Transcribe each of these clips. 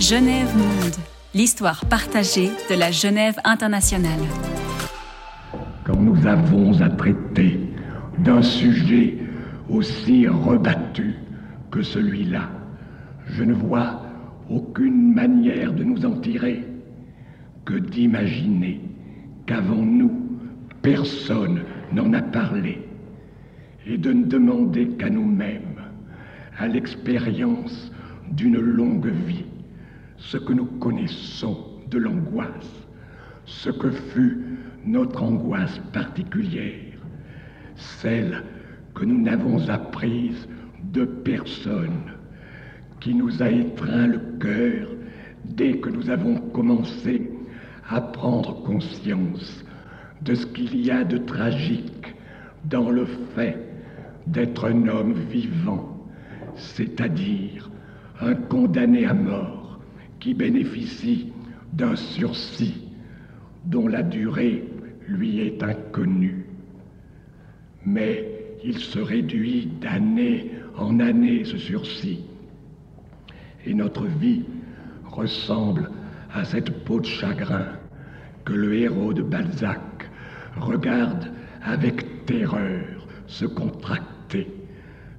Genève Monde, l'histoire partagée de la Genève internationale. Quand nous avons à traiter d'un sujet aussi rebattu que celui-là, je ne vois aucune manière de nous en tirer que d'imaginer qu'avant nous, personne n'en a parlé, et de ne demander qu'à nous-mêmes, à l'expérience d'une longue vie, ce que nous connaissons de l'angoisse, ce que fut notre angoisse particulière, celle que nous n'avons apprise de personne, qui nous a étreint le cœur dès que nous avons commencé à prendre conscience de ce qu'il y a de tragique dans le fait d'être un homme vivant, c'est-à-dire un condamné à mort bénéficie d'un sursis dont la durée lui est inconnue. Mais il se réduit d'année en année ce sursis. Et notre vie ressemble à cette peau de chagrin que le héros de Balzac regarde avec terreur se contracter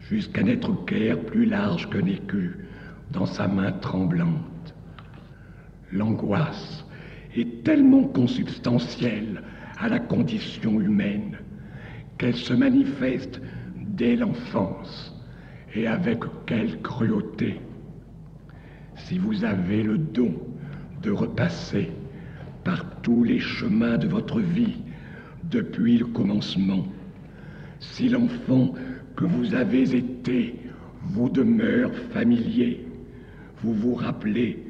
jusqu'à n'être guère plus large qu'un écu dans sa main tremblante. L'angoisse est tellement consubstantielle à la condition humaine qu'elle se manifeste dès l'enfance et avec quelle cruauté. Si vous avez le don de repasser par tous les chemins de votre vie depuis le commencement, si l'enfant que vous avez été vous demeure familier, vous vous rappelez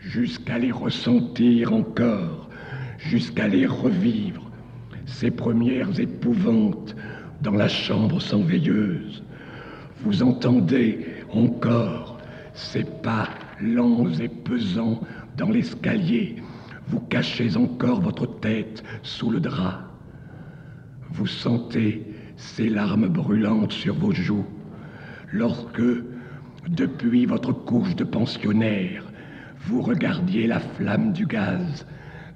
jusqu'à les ressentir encore, jusqu'à les revivre, ces premières épouvantes dans la chambre sans veilleuse. Vous entendez encore ces pas lents et pesants dans l'escalier. Vous cachez encore votre tête sous le drap. Vous sentez ces larmes brûlantes sur vos joues lorsque, depuis votre couche de pensionnaire, vous regardiez la flamme du gaz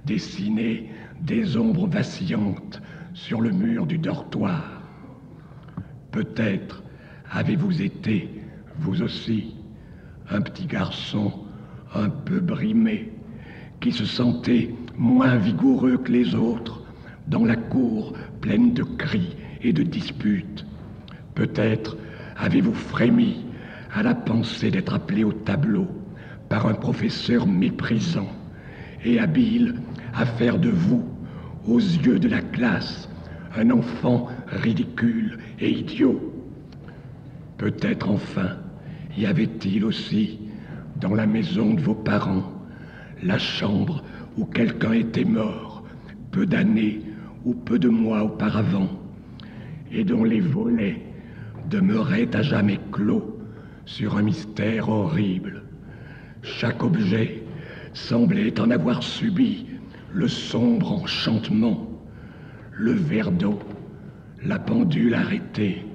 dessiner des ombres vacillantes sur le mur du dortoir. Peut-être avez-vous été, vous aussi, un petit garçon un peu brimé, qui se sentait moins vigoureux que les autres dans la cour pleine de cris et de disputes. Peut-être avez-vous frémi à la pensée d'être appelé au tableau par un professeur méprisant et habile à faire de vous, aux yeux de la classe, un enfant ridicule et idiot. Peut-être enfin y avait-il aussi, dans la maison de vos parents, la chambre où quelqu'un était mort, peu d'années ou peu de mois auparavant, et dont les volets demeuraient à jamais clos sur un mystère horrible. Chaque objet semblait en avoir subi le sombre enchantement, le verre d'eau, la pendule arrêtée,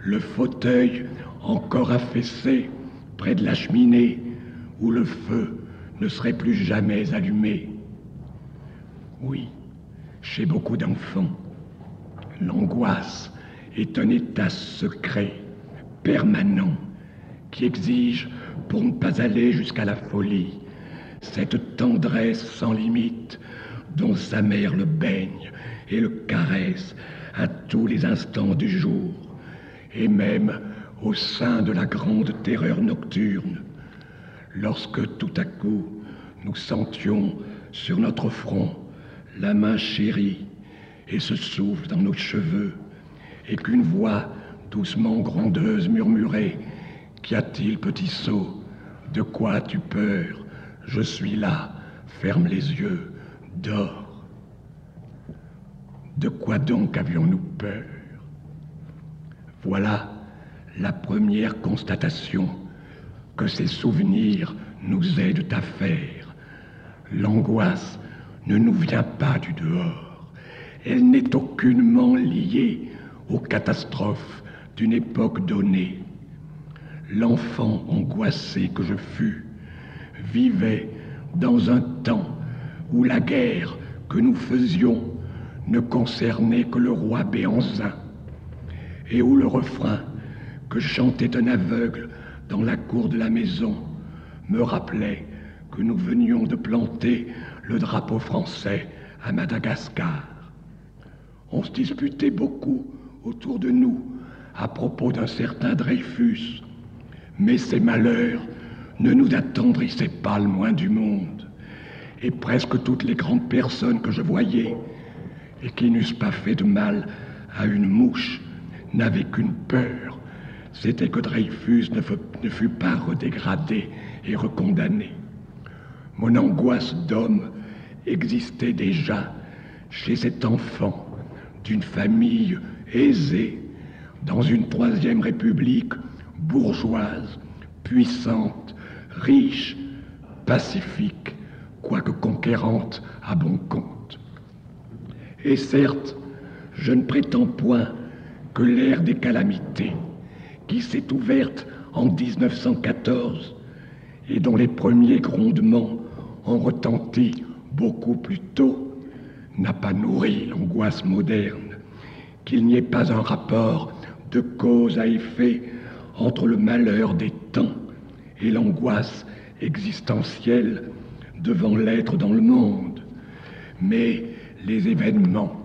le fauteuil encore affaissé près de la cheminée où le feu ne serait plus jamais allumé. Oui, chez beaucoup d'enfants, l'angoisse est un état secret, permanent, qui exige, pour ne pas aller jusqu'à la folie, cette tendresse sans limite dont sa mère le baigne et le caresse à tous les instants du jour, et même au sein de la grande terreur nocturne, lorsque tout à coup nous sentions sur notre front la main chérie et se souffle dans nos cheveux, et qu'une voix doucement grondeuse murmurait Qu'y a-t-il, petit sot? De quoi as-tu peur? Je suis là, ferme les yeux, dors. De quoi donc avions-nous peur? Voilà la première constatation que ces souvenirs nous aident à faire. L'angoisse ne nous vient pas du dehors. Elle n'est aucunement liée aux catastrophes d'une époque donnée. L'enfant angoissé que je fus vivait dans un temps où la guerre que nous faisions ne concernait que le roi Béanzin, et où le refrain que chantait un aveugle dans la cour de la maison me rappelait que nous venions de planter le drapeau français à Madagascar. On se disputait beaucoup autour de nous à propos d'un certain Dreyfus, mais ces malheurs ne nous attendrissaient pas le moins du monde. Et presque toutes les grandes personnes que je voyais, et qui n'eussent pas fait de mal à une mouche, n'avaient qu'une peur, c'était que Dreyfus ne, fût pas redégradé et recondamné. Mon angoisse d'homme existait déjà chez cet enfant d'une famille aisée dans une troisième république bourgeoise, puissante, riche, pacifique, quoique conquérante à bon compte. Et certes, je ne prétends point que l'ère des calamités, qui s'est ouverte en 1914 et dont les premiers grondements ont retenti beaucoup plus tôt, n'a pas nourri l'angoisse moderne, qu'il n'y ait pas un rapport de cause à effet entre le malheur des temps et l'angoisse existentielle devant l'être dans le monde. Mais les événements,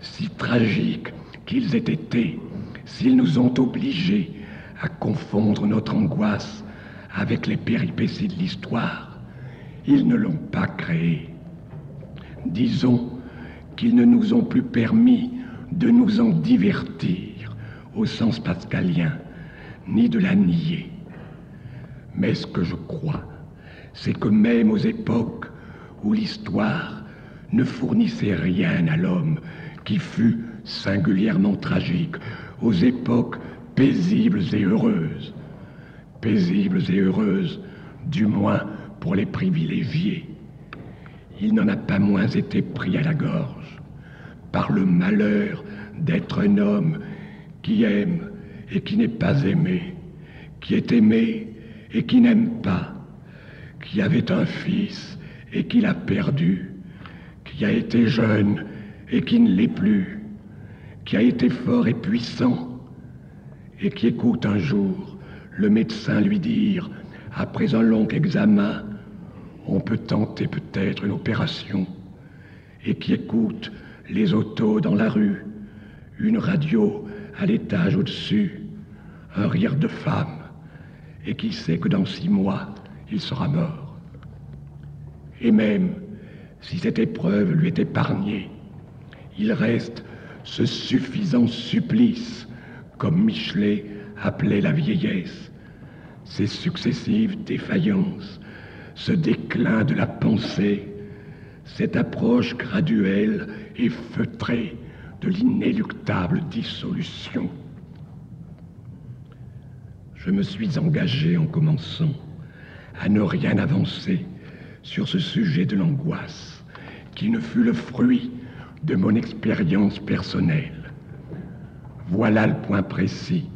si tragiques qu'ils aient été, s'ils nous ont obligés à confondre notre angoisse avec les péripéties de l'histoire, ils ne l'ont pas créée. Disons qu'ils ne nous ont plus permis de nous en divertir au sens pascalien, ni de la nier. Mais ce que je crois, c'est que même aux époques où l'histoire ne fournissait rien à l'homme qui fut singulièrement tragique, aux époques paisibles et heureuses, paisibles et heureuses, du moins pour les privilégiés, il n'en a pas moins été pris à la gorge par le malheur d'être un homme qui aime et qui n'est pas aimé, qui est aimé et qui n'aime pas, qui avait un fils et qui l'a perdu, qui a été jeune et qui ne l'est plus, qui a été fort et puissant et qui écoute un jour le médecin lui dire, après un long examen, on peut tenter peut-être une opération, et qui écoute les autos dans la rue, une radio à l'étage au-dessus, un rire de femme, et qui sait que dans six mois, il sera mort. Et même si cette épreuve lui est épargnée, il reste ce suffisant supplice, comme Michelet appelait la vieillesse, ces successives défaillances, ce déclin de la pensée, cette approche graduelle et feutrée de l'inéluctable dissolution. Je me suis engagé en commençant à ne rien avancer sur ce sujet de l'angoisse, qui ne fut le fruit de mon expérience personnelle. Voilà le point précis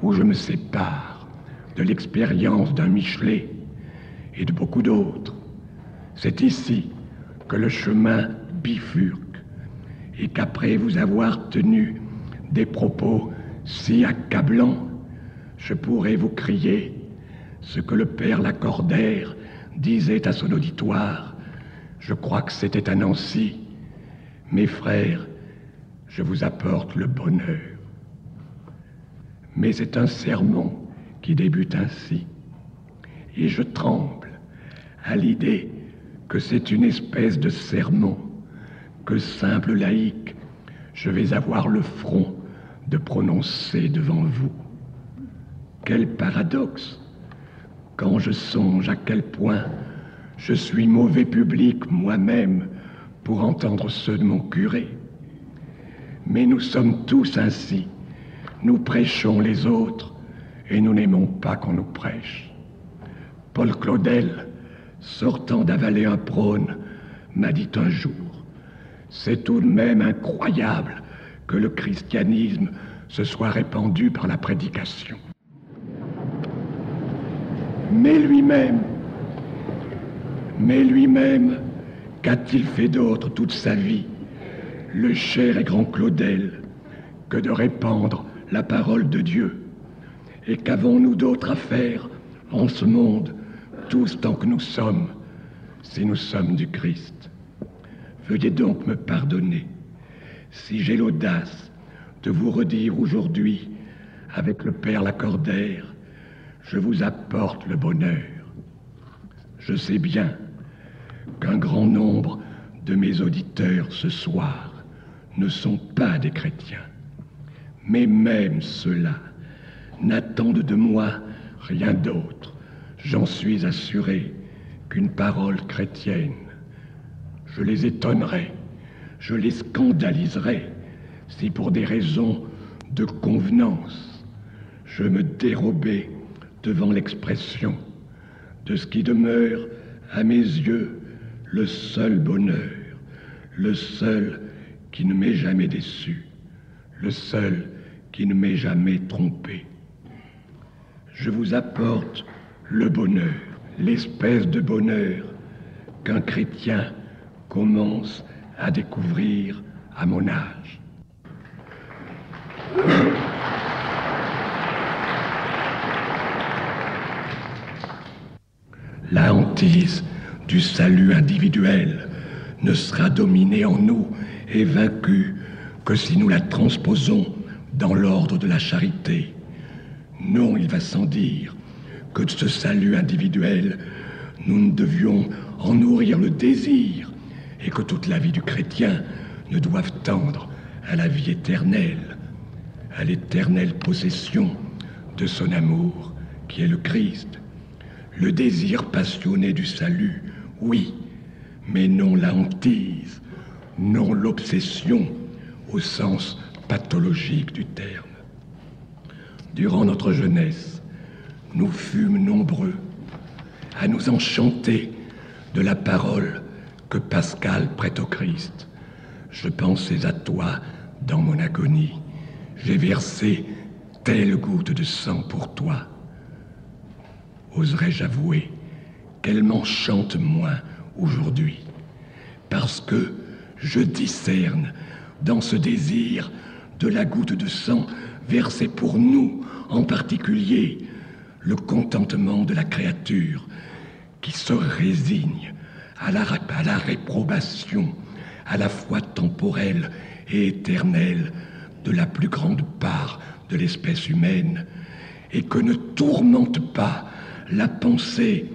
où je me sépare de l'expérience d'un Michelet et de beaucoup d'autres. C'est ici que le chemin bifurque et qu'après vous avoir tenu des propos si accablants, je pourrais vous crier ce que le père Lacordaire disait à son auditoire. Je crois que c'était à Nancy. Mes frères, je vous apporte le bonheur. Mais c'est un sermon qui débute ainsi. Et je tremble à l'idée que c'est une espèce de sermon que simple laïque je vais avoir le front de prononcer devant vous. Quel paradoxe quand je songe à quel point je suis mauvais public moi-même pour entendre ceux de mon curé. Mais nous sommes tous ainsi. Nous prêchons les autres et nous n'aimons pas qu'on nous prêche. Paul Claudel sortant d'avaler un prône, m'a dit un jour, c'est tout de même incroyable que le christianisme se soit répandu par la prédication. Mais lui-même, Mais lui-même, qu'a-t-il fait d'autre toute sa vie Le cher et grand Claudel, que de répandre la parole de Dieu? Et qu'avons-nous d'autre à faire en ce monde, tous tant que nous sommes, si nous sommes du Christ? Veuillez donc me pardonner si j'ai l'audace de vous redire aujourd'hui, avec le Père Lacordaire, je vous apporte le bonheur. Je sais bien qu'un grand nombre de mes auditeurs ce soir ne sont pas des chrétiens, mais même ceux-là n'attendent de moi rien d'autre, j'en suis assuré, qu'une parole chrétienne. Je les étonnerai, je les scandaliserai si pour des raisons de convenance je me dérobais devant l'expression de ce qui demeure à mes yeux le seul bonheur, le seul qui ne m'est jamais déçu, le seul qui ne m'est jamais trompé. Je vous apporte le bonheur, l'espèce de bonheur qu'un chrétien commence à découvrir à mon âge. La hantise du salut individuel ne sera dominée en nous et vaincue que si nous la transposons dans l'ordre de la charité. Non, il va sans dire que de ce salut individuel, nous ne devions en nourrir le désir et que toute la vie du chrétien ne doive tendre à la vie éternelle, à l'éternelle possession de son amour qui est le Christ. Le désir passionné du salut, oui, mais non la hantise, non l'obsession au sens pathologique du terme. Durant notre jeunesse, nous fûmes nombreux à nous enchanter de la parole que Pascal prête au Christ. Je pensais à toi dans mon agonie. J'ai versé telle goutte de sang pour toi. Oserais-je avouer qu'elle m'enchante moins aujourd'hui, parce que je discerne dans ce désir de la goutte de sang versée pour nous en particulier le contentement de la créature qui se résigne à la, réprobation à la fois temporelle et éternelle de la plus grande part de l'espèce humaine et que ne tourmente pas la pensée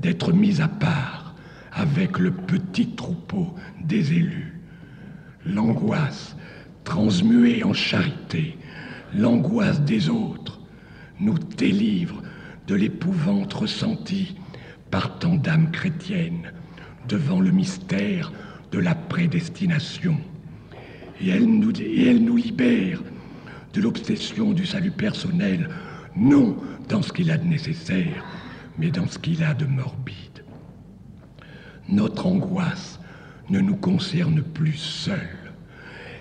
d'être mise à part avec le petit troupeau des élus. L'angoisse transmuée en charité, l'angoisse des autres, nous délivre de l'épouvante ressentie par tant d'âmes chrétiennes devant le mystère de la prédestination. Et elle nous, et elle nous libère de l'obsession du salut personnel, non dans ce qu'il a de nécessaire, mais dans ce qu'il a de morbide. Notre angoisse ne nous concerne plus seule.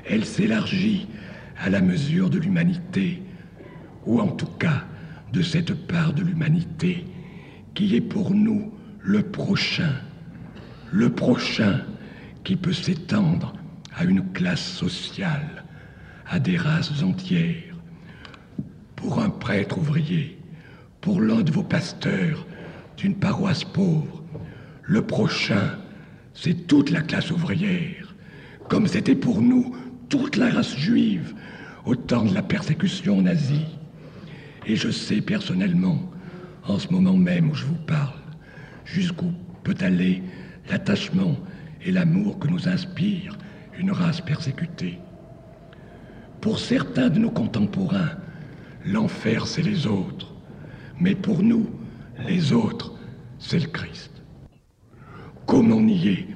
Elle s'élargit à la mesure de l'humanité, ou en tout cas de cette part de l'humanité qui est pour nous le prochain, le prochain qui peut s'étendre à une classe sociale, à des races entières. Pour un prêtre ouvrier, pour l'un de vos pasteurs d'une paroisse pauvre, le prochain, c'est toute la classe ouvrière, comme c'était pour nous toute la race juive au temps de la persécution nazie. Et je sais personnellement, en ce moment même où je vous parle, jusqu'où peut aller l'attachement et l'amour que nous inspire une race persécutée. Pour certains de nos contemporains, l'enfer, c'est les autres. Mais pour nous, les autres, c'est le Christ. Comment nier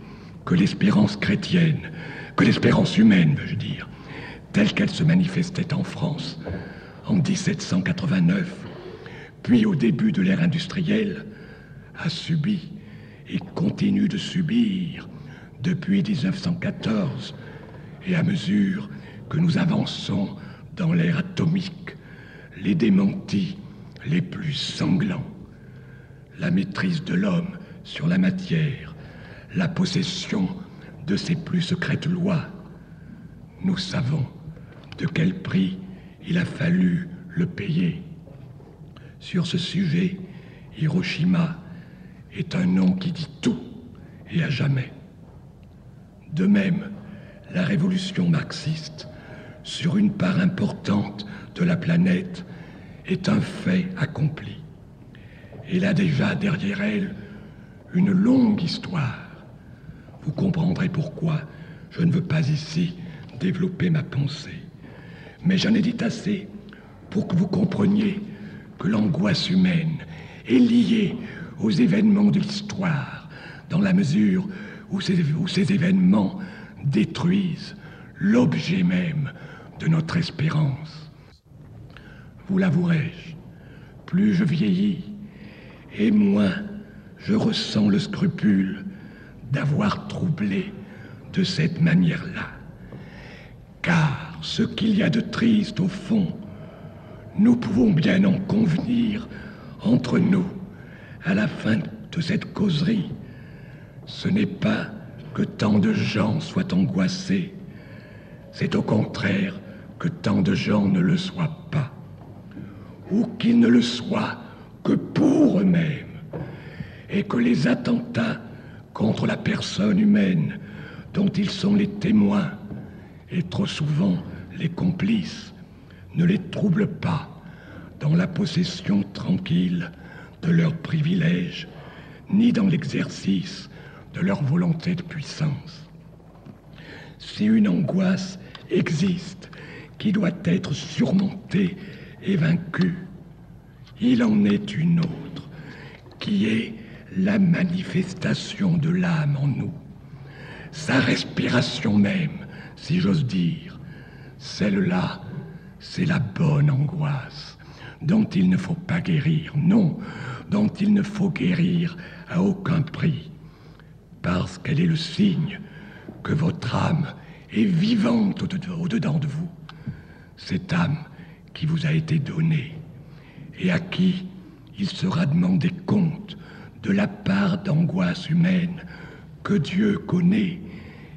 que l'espérance chrétienne, que l'espérance humaine, veux-je dire, telle qu'elle se manifestait en France en 1789, puis au début de l'ère industrielle, a subi et continue de subir depuis 1914 et à mesure que nous avançons dans l'ère atomique, les démentis les plus sanglants. La maîtrise de l'homme sur la matière la possession de ses plus secrètes lois. Nous savons de quel prix il a fallu le payer. Sur ce sujet, Hiroshima est un nom qui dit tout et à jamais. De même, la révolution marxiste, sur une part importante de la planète, est un fait accompli. Elle a déjà derrière elle une longue histoire. Vous comprendrez pourquoi je ne veux pas ici développer ma pensée. Mais j'en ai dit assez pour que vous compreniez que l'angoisse humaine est liée aux événements de l'histoire, dans la mesure où ces, événements détruisent l'objet même de notre espérance. Vous l'avouerai-je, plus je vieillis, et moins je ressens le scrupule d'avoir troublé de cette manière-là. Car ce qu'il y a de triste au fond, nous pouvons bien en convenir entre nous à la fin de cette causerie. Ce n'est pas que tant de gens soient angoissés, c'est au contraire que tant de gens ne le soient pas, ou qu'ils ne le soient que pour eux-mêmes, et que les attentats contre la personne humaine dont ils sont les témoins et trop souvent les complices ne les troublent pas dans la possession tranquille de leurs privilèges, ni dans l'exercice de leur volonté de puissance. Si une angoisse existe qui doit être surmontée et vaincue, il en est une autre qui est la manifestation de l'âme en nous, sa respiration même, si j'ose dire. Celle-là, c'est la bonne angoisse dont il ne faut pas guérir, non, dont il ne faut guérir à aucun prix, parce qu'elle est le signe que votre âme est vivante au-dedans de vous, cette âme qui vous a été donnée et à qui il sera demandé compte de la part d'angoisse humaine que Dieu connaît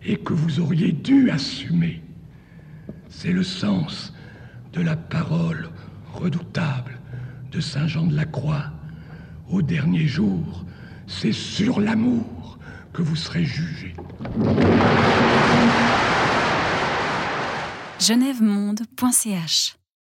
et que vous auriez dû assumer. C'est le sens de la parole redoutable de Saint Jean de la Croix. Au dernier jour, c'est sur l'amour que vous serez jugés. genèvemonde.ch